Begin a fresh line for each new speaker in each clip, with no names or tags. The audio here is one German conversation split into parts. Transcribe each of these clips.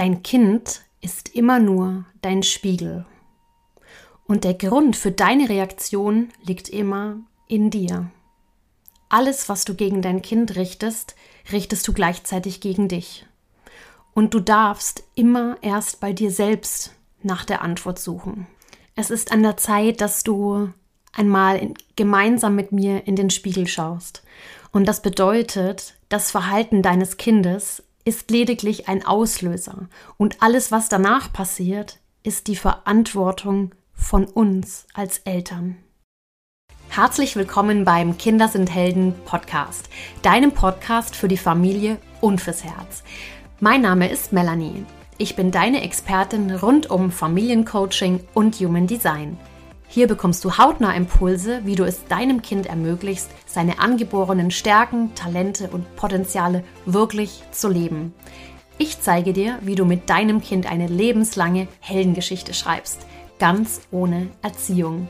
Dein Kind ist immer nur dein Spiegel. Und der Grund für deine Reaktion liegt immer in dir. Alles, was du gegen dein Kind richtest, richtest du gleichzeitig gegen dich. Und du darfst immer erst bei dir selbst nach der Antwort suchen. Es ist an der Zeit, dass du einmal in, gemeinsam mit mir in den Spiegel schaust. Und das bedeutet, das Verhalten deines Kindes ist lediglich ein Auslöser und alles, was danach passiert, ist die Verantwortung von uns als Eltern. Herzlich willkommen beim Kinder sind Helden Podcast, deinem Podcast für die Familie und fürs Herz. Mein Name ist Melanie. Ich bin deine Expertin rund um Familiencoaching und Human Design. Hier bekommst du hautnah Impulse, wie du es deinem Kind ermöglicht, seine angeborenen Stärken, Talente und Potenziale wirklich zu leben. Ich zeige dir, wie du mit deinem Kind eine lebenslange Heldengeschichte schreibst, ganz ohne Erziehung.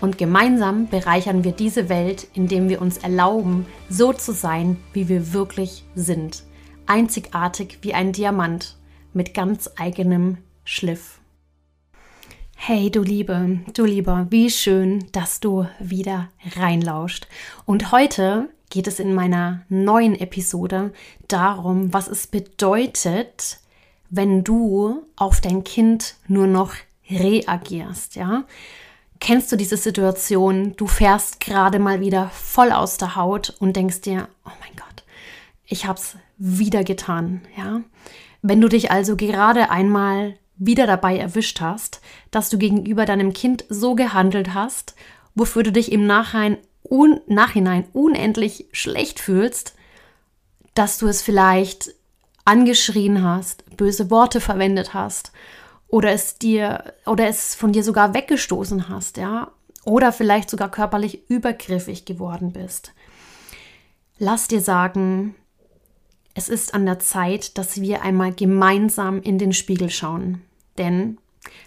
Und gemeinsam bereichern wir diese Welt, indem wir uns erlauben, so zu sein, wie wir wirklich sind. Einzigartig wie ein Diamant mit ganz eigenem Schliff. Hey, du Liebe, du Lieber, wie schön, dass du wieder reinlauscht. Und heute geht es in meiner neuen Episode darum, was es bedeutet, wenn du auf dein Kind nur noch reagierst, ja? Kennst du diese Situation? Du fährst gerade mal wieder voll aus der Haut und denkst dir, oh mein Gott, ich hab's wieder getan, ja? Wenn du dich also gerade einmal wieder dabei erwischt hast, dass du gegenüber deinem Kind so gehandelt hast, wofür du dich im Nachhinein, un Nachhinein unendlich schlecht fühlst, dass du es vielleicht angeschrien hast, böse Worte verwendet hast oder es dir oder es von dir sogar weggestoßen hast, ja, oder vielleicht sogar körperlich übergriffig geworden bist. Lass dir sagen, es ist an der Zeit, dass wir einmal gemeinsam in den Spiegel schauen. Denn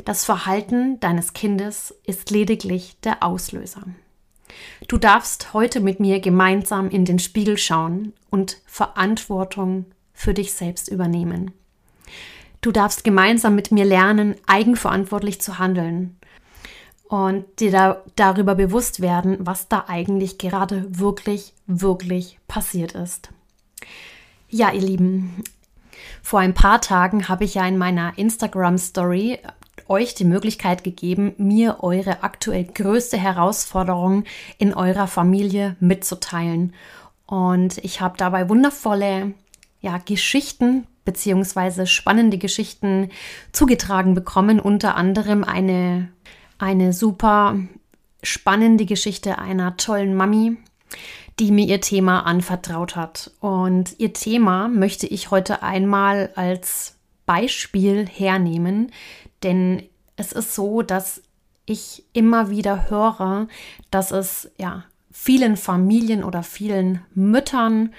das Verhalten deines Kindes ist lediglich der Auslöser. Du darfst heute mit mir gemeinsam in den Spiegel schauen und Verantwortung für dich selbst übernehmen. Du darfst gemeinsam mit mir lernen, eigenverantwortlich zu handeln und dir da, darüber bewusst werden, was da eigentlich gerade wirklich, wirklich passiert ist. Ja, ihr Lieben, vor ein paar Tagen habe ich ja in meiner Instagram Story euch die Möglichkeit gegeben, mir eure aktuell größte Herausforderung in eurer Familie mitzuteilen. Und ich habe dabei wundervolle ja, Geschichten beziehungsweise spannende Geschichten zugetragen bekommen, unter anderem eine, eine super spannende Geschichte einer tollen Mami, die mir ihr Thema anvertraut hat. Und ihr Thema möchte ich heute einmal als Beispiel hernehmen, denn es ist so, dass ich immer wieder höre, dass es ja vielen Familien oder vielen Müttern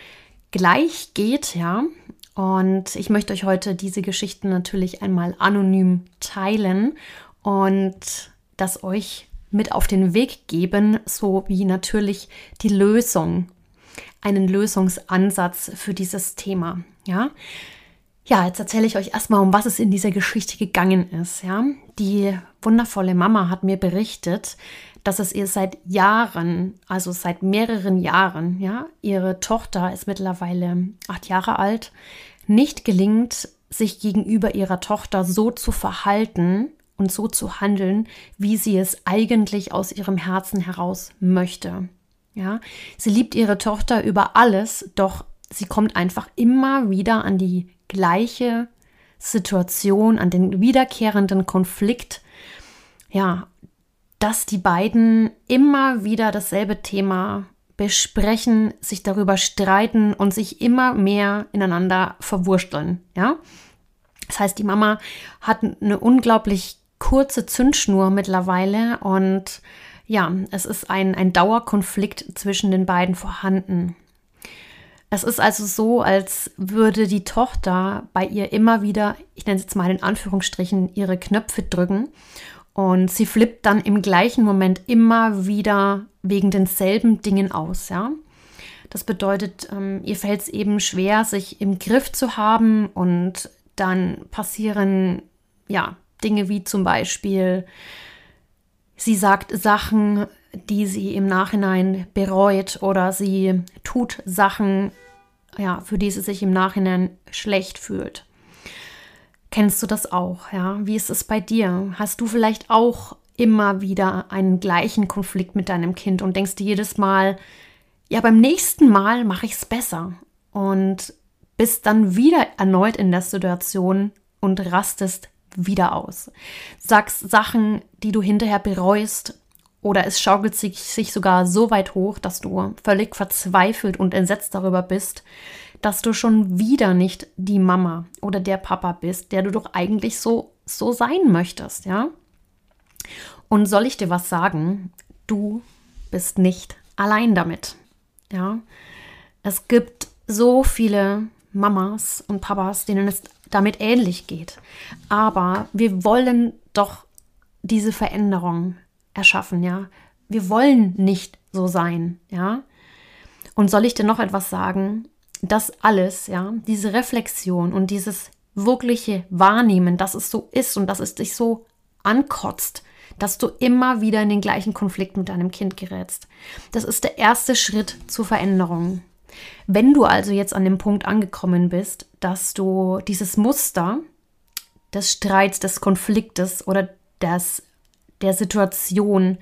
gleich geht, ja. Und ich möchte euch heute diese Geschichten natürlich einmal anonym teilen und das euch mit auf den Weg geben, sowie natürlich die Lösung, einen Lösungsansatz für dieses Thema. Ja, ja, jetzt erzähle ich euch erstmal, um was es in dieser Geschichte gegangen ist. Ja, die wundervolle Mama hat mir berichtet, dass es ihr seit Jahren, also seit mehreren Jahren, ja, ihre Tochter ist mittlerweile acht Jahre alt, nicht gelingt, sich gegenüber ihrer Tochter so zu verhalten, und so zu handeln, wie sie es eigentlich aus ihrem Herzen heraus möchte. Ja, sie liebt ihre Tochter über alles, doch sie kommt einfach immer wieder an die gleiche Situation, an den wiederkehrenden Konflikt, ja, dass die beiden immer wieder dasselbe Thema besprechen, sich darüber streiten und sich immer mehr ineinander verwursteln, ja? Das heißt, die Mama hat eine unglaublich kurze Zündschnur mittlerweile und ja, es ist ein, ein Dauerkonflikt zwischen den beiden vorhanden. Es ist also so, als würde die Tochter bei ihr immer wieder, ich nenne es jetzt mal in Anführungsstrichen, ihre Knöpfe drücken und sie flippt dann im gleichen Moment immer wieder wegen denselben Dingen aus, ja. Das bedeutet, ähm, ihr fällt es eben schwer, sich im Griff zu haben und dann passieren ja Dinge wie zum Beispiel, sie sagt Sachen, die sie im Nachhinein bereut oder sie tut Sachen, ja, für die sie sich im Nachhinein schlecht fühlt. Kennst du das auch, ja? Wie ist es bei dir? Hast du vielleicht auch immer wieder einen gleichen Konflikt mit deinem Kind und denkst dir jedes Mal, ja, beim nächsten Mal mache ich es besser und bist dann wieder erneut in der Situation und rastest wieder aus. Sagst Sachen, die du hinterher bereust oder es schaukelt sich, sogar so weit hoch, dass du völlig verzweifelt und entsetzt darüber bist, dass du schon wieder nicht die Mama oder der Papa bist, der du doch eigentlich so, so sein möchtest, ja? Und soll ich dir was sagen? Du bist nicht allein damit, ja? Es gibt so viele Mamas und Papas, denen es damit ähnlich geht. Aber wir wollen doch diese Veränderung erschaffen, ja. Wir wollen nicht so sein, ja. Und soll ich dir noch etwas sagen? Das alles, ja, diese Reflexion und dieses wirkliche Wahrnehmen, dass es so ist und dass es dich so ankotzt, dass du immer wieder in den gleichen Konflikt mit deinem Kind gerätst. Das ist der erste Schritt zur Veränderung. Wenn du also jetzt an dem Punkt angekommen bist, dass du dieses Muster des Streits, des Konfliktes oder des der Situation,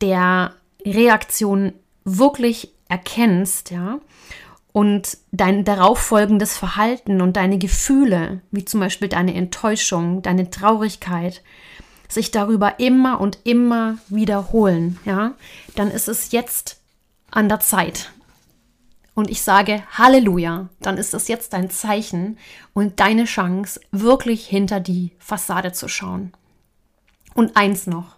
der Reaktion wirklich erkennst, ja, und dein darauffolgendes Verhalten und deine Gefühle, wie zum Beispiel deine Enttäuschung, deine Traurigkeit, sich darüber immer und immer wiederholen, ja, dann ist es jetzt an der Zeit. Und ich sage Halleluja, dann ist es jetzt dein Zeichen und deine Chance, wirklich hinter die Fassade zu schauen. Und eins noch.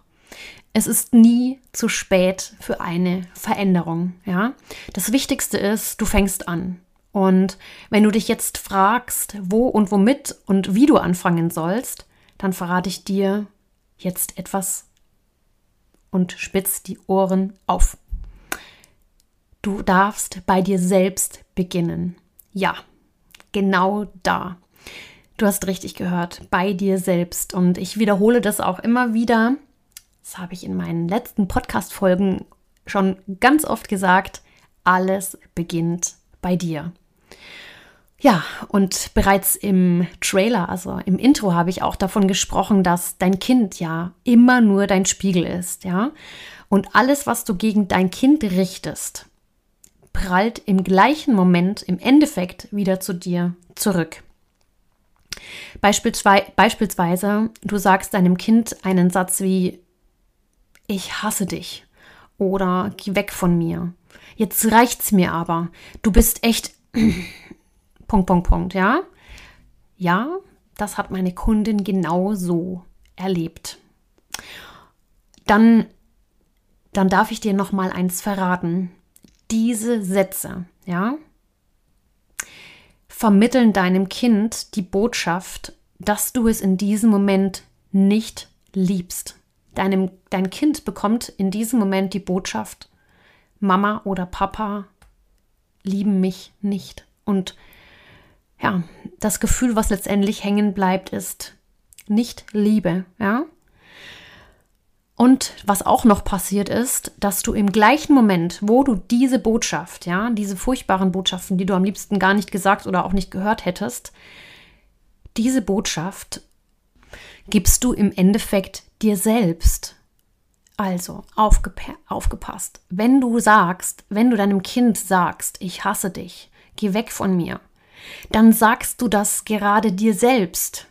Es ist nie zu spät für eine Veränderung. Ja? Das Wichtigste ist, du fängst an. Und wenn du dich jetzt fragst, wo und womit und wie du anfangen sollst, dann verrate ich dir jetzt etwas und spitz die Ohren auf. Du darfst bei dir selbst beginnen. Ja, genau da. Du hast richtig gehört, bei dir selbst. Und ich wiederhole das auch immer wieder. Das habe ich in meinen letzten Podcast-Folgen schon ganz oft gesagt. Alles beginnt bei dir. Ja, und bereits im Trailer, also im Intro, habe ich auch davon gesprochen, dass dein Kind ja immer nur dein Spiegel ist, ja. Und alles, was du gegen dein Kind richtest, prallt im gleichen Moment im Endeffekt wieder zu dir zurück. Beispielsweise, du sagst deinem Kind einen Satz wie, ich hasse dich oder geh weg von mir. Jetzt reicht's mir aber. Du bist echt. Punkt, Punkt, Punkt, ja? Ja, das hat meine Kundin genau so erlebt. Dann, dann darf ich dir noch mal eins verraten. Diese Sätze, ja, vermitteln deinem Kind die Botschaft, dass du es in diesem Moment nicht liebst. Deinem, dein Kind bekommt in diesem Moment die Botschaft, Mama oder Papa lieben mich nicht. Und ja, das Gefühl, was letztendlich hängen bleibt, ist nicht Liebe, ja? Und was auch noch passiert ist, dass du im gleichen Moment, wo du diese Botschaft, ja, diese furchtbaren Botschaften, die du am liebsten gar nicht gesagt oder auch nicht gehört hättest, diese Botschaft gibst du im Endeffekt dir selbst. Also, aufgepasst. Wenn du sagst, wenn du deinem Kind sagst, ich hasse dich, geh weg von mir, dann sagst du das gerade dir selbst.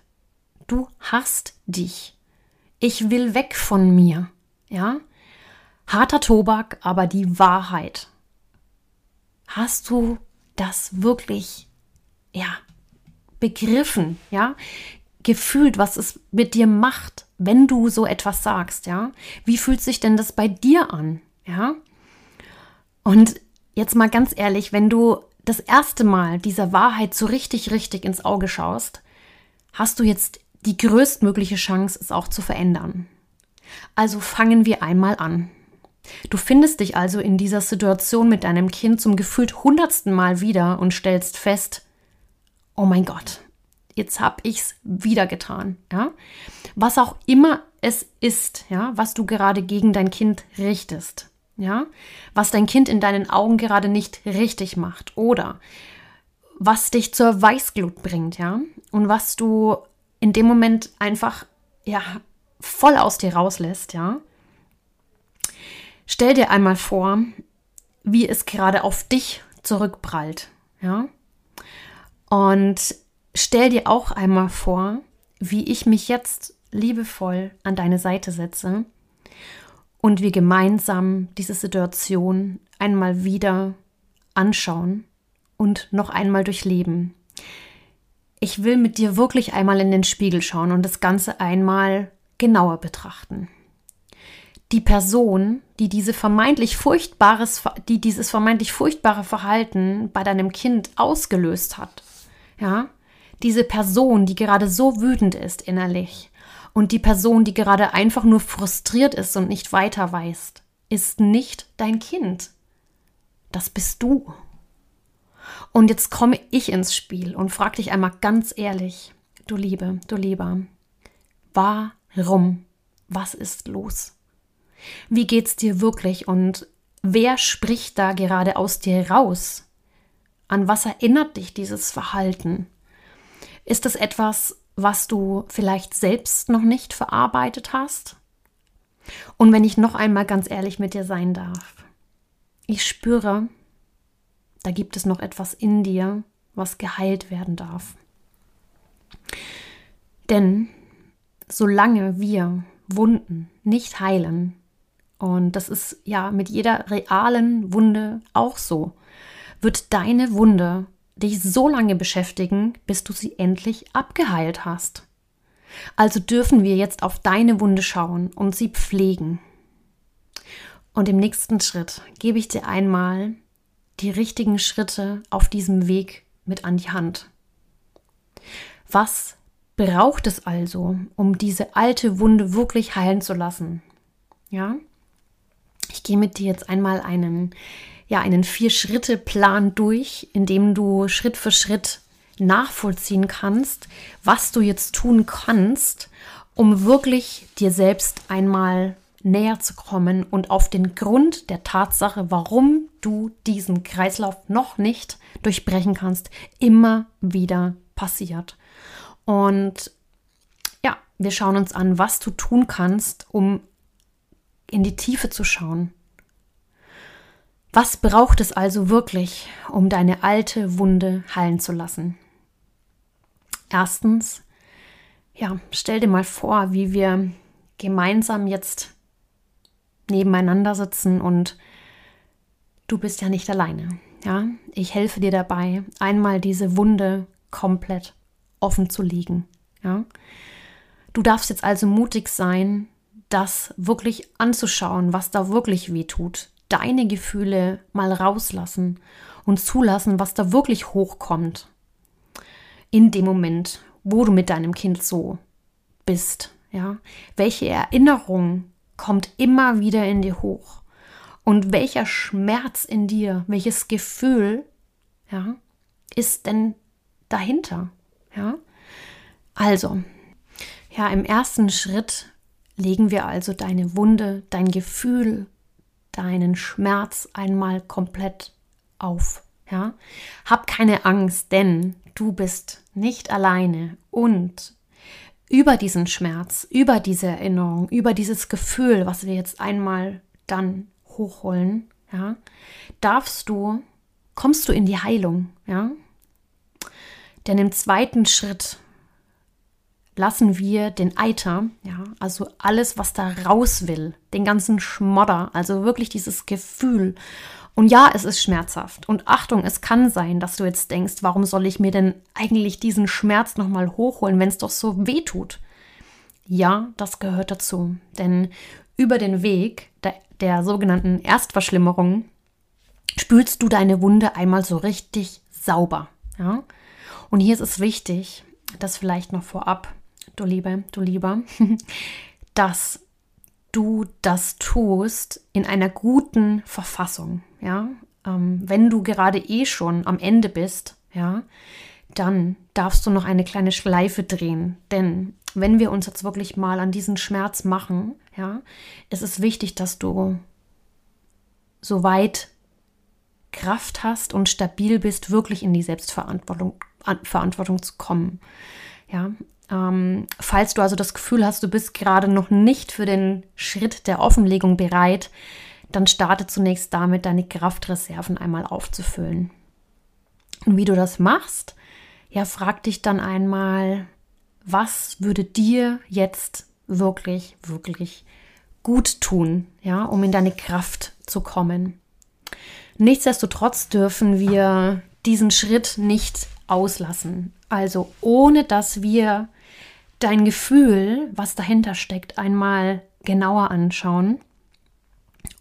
Du hasst dich. Ich will weg von mir. Ja? Harter Tobak, aber die Wahrheit. Hast du das wirklich, ja, begriffen, ja? Gefühlt, was es mit dir macht, wenn du so etwas sagst, ja? Wie fühlt sich denn das bei dir an, ja? Und jetzt mal ganz ehrlich, wenn du das erste Mal dieser Wahrheit so richtig, richtig ins Auge schaust, hast du jetzt die größtmögliche Chance, es auch zu verändern. Also fangen wir einmal an. Du findest dich also in dieser Situation mit deinem Kind zum gefühlt hundertsten Mal wieder und stellst fest, oh mein Gott, jetzt habe ich es wieder getan, ja? Was auch immer es ist, ja, was du gerade gegen dein Kind richtest, ja? Was dein Kind in deinen Augen gerade nicht richtig macht oder was dich zur Weißglut bringt, ja? Und was du in dem Moment einfach ja voll aus dir rauslässt, ja? Stell dir einmal vor, wie es gerade auf dich zurückprallt, ja? Und stell dir auch einmal vor, wie ich mich jetzt liebevoll an deine Seite setze und wir gemeinsam diese Situation einmal wieder anschauen und noch einmal durchleben. Ich will mit dir wirklich einmal in den Spiegel schauen und das Ganze einmal genauer betrachten. Die Person, die diese vermeintlich furchtbares, die dieses vermeintlich furchtbare Verhalten bei deinem Kind ausgelöst hat, ja, diese Person, die gerade so wütend ist innerlich und die Person, die gerade einfach nur frustriert ist und nicht weiter weiß, ist nicht dein Kind. Das bist du. Und jetzt komme ich ins Spiel und frage dich einmal ganz ehrlich, du Liebe, du Lieber, warum? Was ist los? Wie geht's dir wirklich und wer spricht da gerade aus dir raus? An was erinnert dich dieses Verhalten? Ist es etwas, was du vielleicht selbst noch nicht verarbeitet hast? Und wenn ich noch einmal ganz ehrlich mit dir sein darf, ich spüre, da gibt es noch etwas in dir, was geheilt werden darf. Denn solange wir Wunden nicht heilen, und das ist ja mit jeder realen Wunde auch so, wird deine Wunde dich so lange beschäftigen, bis du sie endlich abgeheilt hast. Also dürfen wir jetzt auf deine Wunde schauen und sie pflegen. Und im nächsten Schritt gebe ich dir einmal die richtigen Schritte auf diesem Weg mit an die Hand. Was braucht es also, um diese alte Wunde wirklich heilen zu lassen? Ja? Ich gehe mit dir jetzt einmal einen ja einen Vier-Schritte-Plan durch, in dem du Schritt für Schritt nachvollziehen kannst, was du jetzt tun kannst, um wirklich dir selbst einmal näher zu kommen und auf den Grund der Tatsache, warum du diesen Kreislauf noch nicht durchbrechen kannst, immer wieder passiert. Und ja, wir schauen uns an, was du tun kannst, um in die Tiefe zu schauen, was braucht es also wirklich, um deine alte Wunde heilen zu lassen? Erstens, ja, stell dir mal vor, wie wir gemeinsam jetzt nebeneinander sitzen und du bist ja nicht alleine. Ja, ich helfe dir dabei, einmal diese Wunde komplett offen zu liegen. Ja, du darfst jetzt also mutig sein, das wirklich anzuschauen, was da wirklich weh tut, deine Gefühle mal rauslassen und zulassen, was da wirklich hochkommt. In dem Moment, wo du mit deinem Kind so bist, ja? Welche Erinnerung kommt immer wieder in dir hoch? Und welcher Schmerz in dir, welches Gefühl, ja, ist denn dahinter? Ja? Also, ja, im ersten Schritt legen wir also deine Wunde, dein Gefühl, deinen Schmerz einmal komplett auf. Ja? Hab keine Angst, denn du bist nicht alleine und über diesen Schmerz, über diese Erinnerung, über dieses Gefühl, was wir jetzt einmal dann hochholen, ja, darfst du, kommst du in die Heilung, ja. Denn im zweiten Schritt lassen wir den Eiter, ja, also alles, was da raus will, den ganzen Schmodder, also wirklich dieses Gefühl. Und ja, es ist schmerzhaft. Und Achtung, es kann sein, dass du jetzt denkst, warum soll ich mir denn eigentlich diesen Schmerz nochmal hochholen, wenn es doch so weh tut? Ja, das gehört dazu. Denn über den Weg der, der sogenannten Erstverschlimmerung spülst du deine Wunde einmal so richtig sauber. Ja? Und hier ist es wichtig, das vielleicht noch vorab, du Liebe, du Lieber, dass du das tust in einer guten Verfassung, ja. Ähm, wenn du gerade eh schon am Ende bist, ja, dann darfst du noch eine kleine Schleife drehen. Denn wenn wir uns jetzt wirklich mal an diesen Schmerz machen, ja, ist es wichtig, dass du so weit Kraft hast und stabil bist, wirklich in die Selbstverantwortung Verantwortung zu kommen. Ja, ähm, falls du also das Gefühl hast, du bist gerade noch nicht für den Schritt der Offenlegung bereit, dann starte zunächst damit, deine Kraftreserven einmal aufzufüllen. Und wie du das machst, ja, frag dich dann einmal, was würde dir jetzt wirklich, wirklich gut tun, ja, um in deine Kraft zu kommen. Nichtsdestotrotz dürfen wir diesen Schritt nicht auslassen. Also ohne dass wir dein Gefühl, was dahinter steckt, einmal genauer anschauen,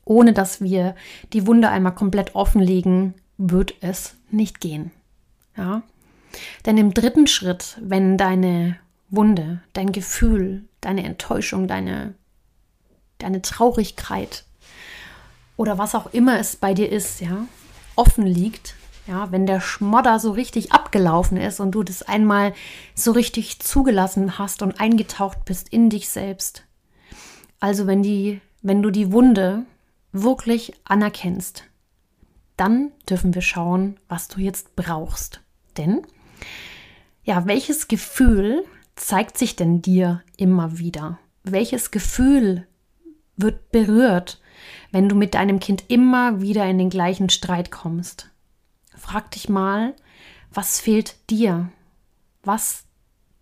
ohne dass wir die Wunde einmal komplett offenlegen, wird es nicht gehen. Ja? Denn im dritten Schritt, wenn deine Wunde, dein Gefühl, deine Enttäuschung, deine, deine Traurigkeit oder was auch immer es bei dir ist, ja, offen liegt, ja, wenn der Schmodder so richtig abgelaufen ist und du das einmal so richtig zugelassen hast und eingetaucht bist in dich selbst. Also wenn die, wenn du die Wunde wirklich anerkennst, dann dürfen wir schauen, was du jetzt brauchst. Denn, ja, welches Gefühl zeigt sich denn dir immer wieder? Welches Gefühl wird berührt, wenn du mit deinem Kind immer wieder in den gleichen Streit kommst? Frag dich mal, was fehlt dir? Was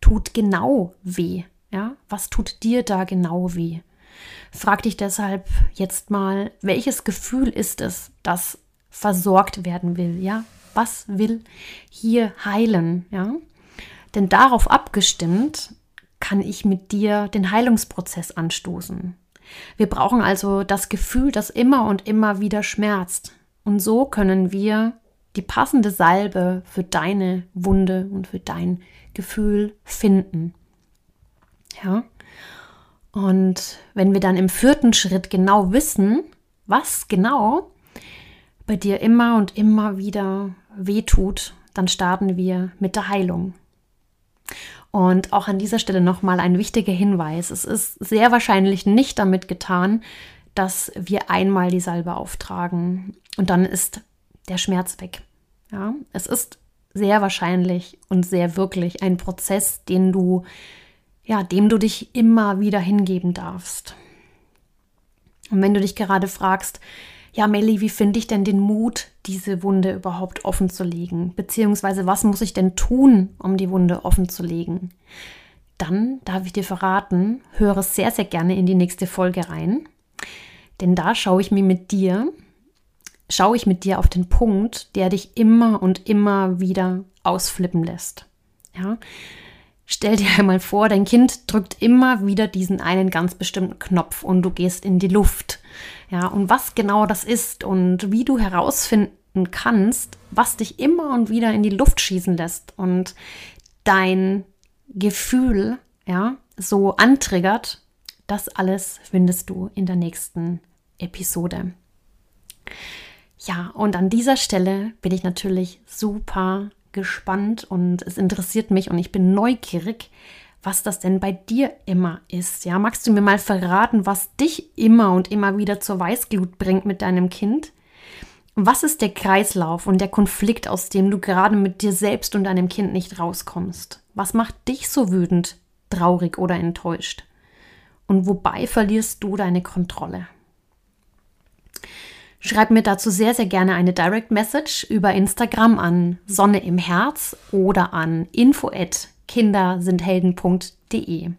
tut genau weh? Ja, was tut dir da genau weh? Frag dich deshalb jetzt mal, welches Gefühl ist es, das versorgt werden will? Ja, was will hier heilen? Ja, denn darauf abgestimmt kann ich mit dir den Heilungsprozess anstoßen. Wir brauchen also das Gefühl, das immer und immer wieder schmerzt. Und so können wir die passende Salbe für deine Wunde und für dein Gefühl finden. Ja. Und wenn wir dann im vierten Schritt genau wissen, was genau bei dir immer und immer wieder wehtut, dann starten wir mit der Heilung. Und auch an dieser Stelle nochmal ein wichtiger Hinweis. Es ist sehr wahrscheinlich nicht damit getan, dass wir einmal die Salbe auftragen und dann ist der Schmerz weg. Ja, es ist sehr wahrscheinlich und sehr wirklich ein Prozess, den du, ja, dem du dich immer wieder hingeben darfst. Und wenn du dich gerade fragst, ja, Melli, wie finde ich denn den Mut, diese Wunde überhaupt offen zu legen? Beziehungsweise, was muss ich denn tun, um die Wunde offen zu legen? Dann darf ich dir verraten, höre sehr, sehr gerne in die nächste Folge rein. Denn da schaue ich mir mit dir schaue ich mit dir auf den Punkt, der dich immer und immer wieder ausflippen lässt. Ja? Stell dir einmal vor, dein Kind drückt immer wieder diesen einen ganz bestimmten Knopf und du gehst in die Luft. Ja, und was genau das ist und wie du herausfinden kannst, was dich immer und wieder in die Luft schießen lässt und dein Gefühl, ja, so antriggert, das alles findest du in der nächsten Episode. Ja, und an dieser Stelle bin ich natürlich super gespannt und es interessiert mich und ich bin neugierig, was das denn bei dir immer ist. Ja, magst du mir mal verraten, was dich immer und immer wieder zur Weißglut bringt mit deinem Kind? Was ist der Kreislauf und der Konflikt, aus dem du gerade mit dir selbst und deinem Kind nicht rauskommst? Was macht dich so wütend, traurig oder enttäuscht? Und wobei verlierst du deine Kontrolle? Schreib mir dazu sehr, sehr gerne eine Direct Message über Instagram an Sonne im Herz oder an info@kindersindhelden.de.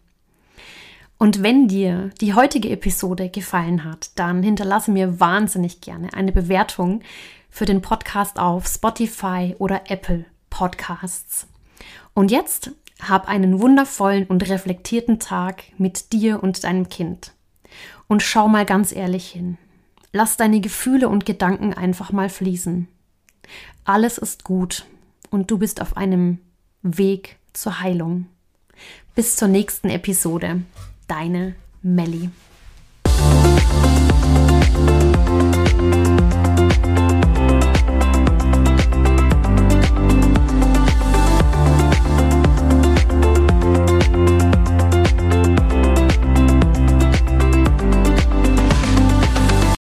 Und wenn dir die heutige Episode gefallen hat, dann hinterlasse mir wahnsinnig gerne eine Bewertung für den Podcast auf Spotify oder Apple Podcasts. Und jetzt hab einen wundervollen und reflektierten Tag mit dir und deinem Kind. Und schau mal ganz ehrlich hin. Lass deine Gefühle und Gedanken einfach mal fließen. Alles ist gut und du bist auf einem Weg zur Heilung. Bis zur nächsten Episode. Deine Melli.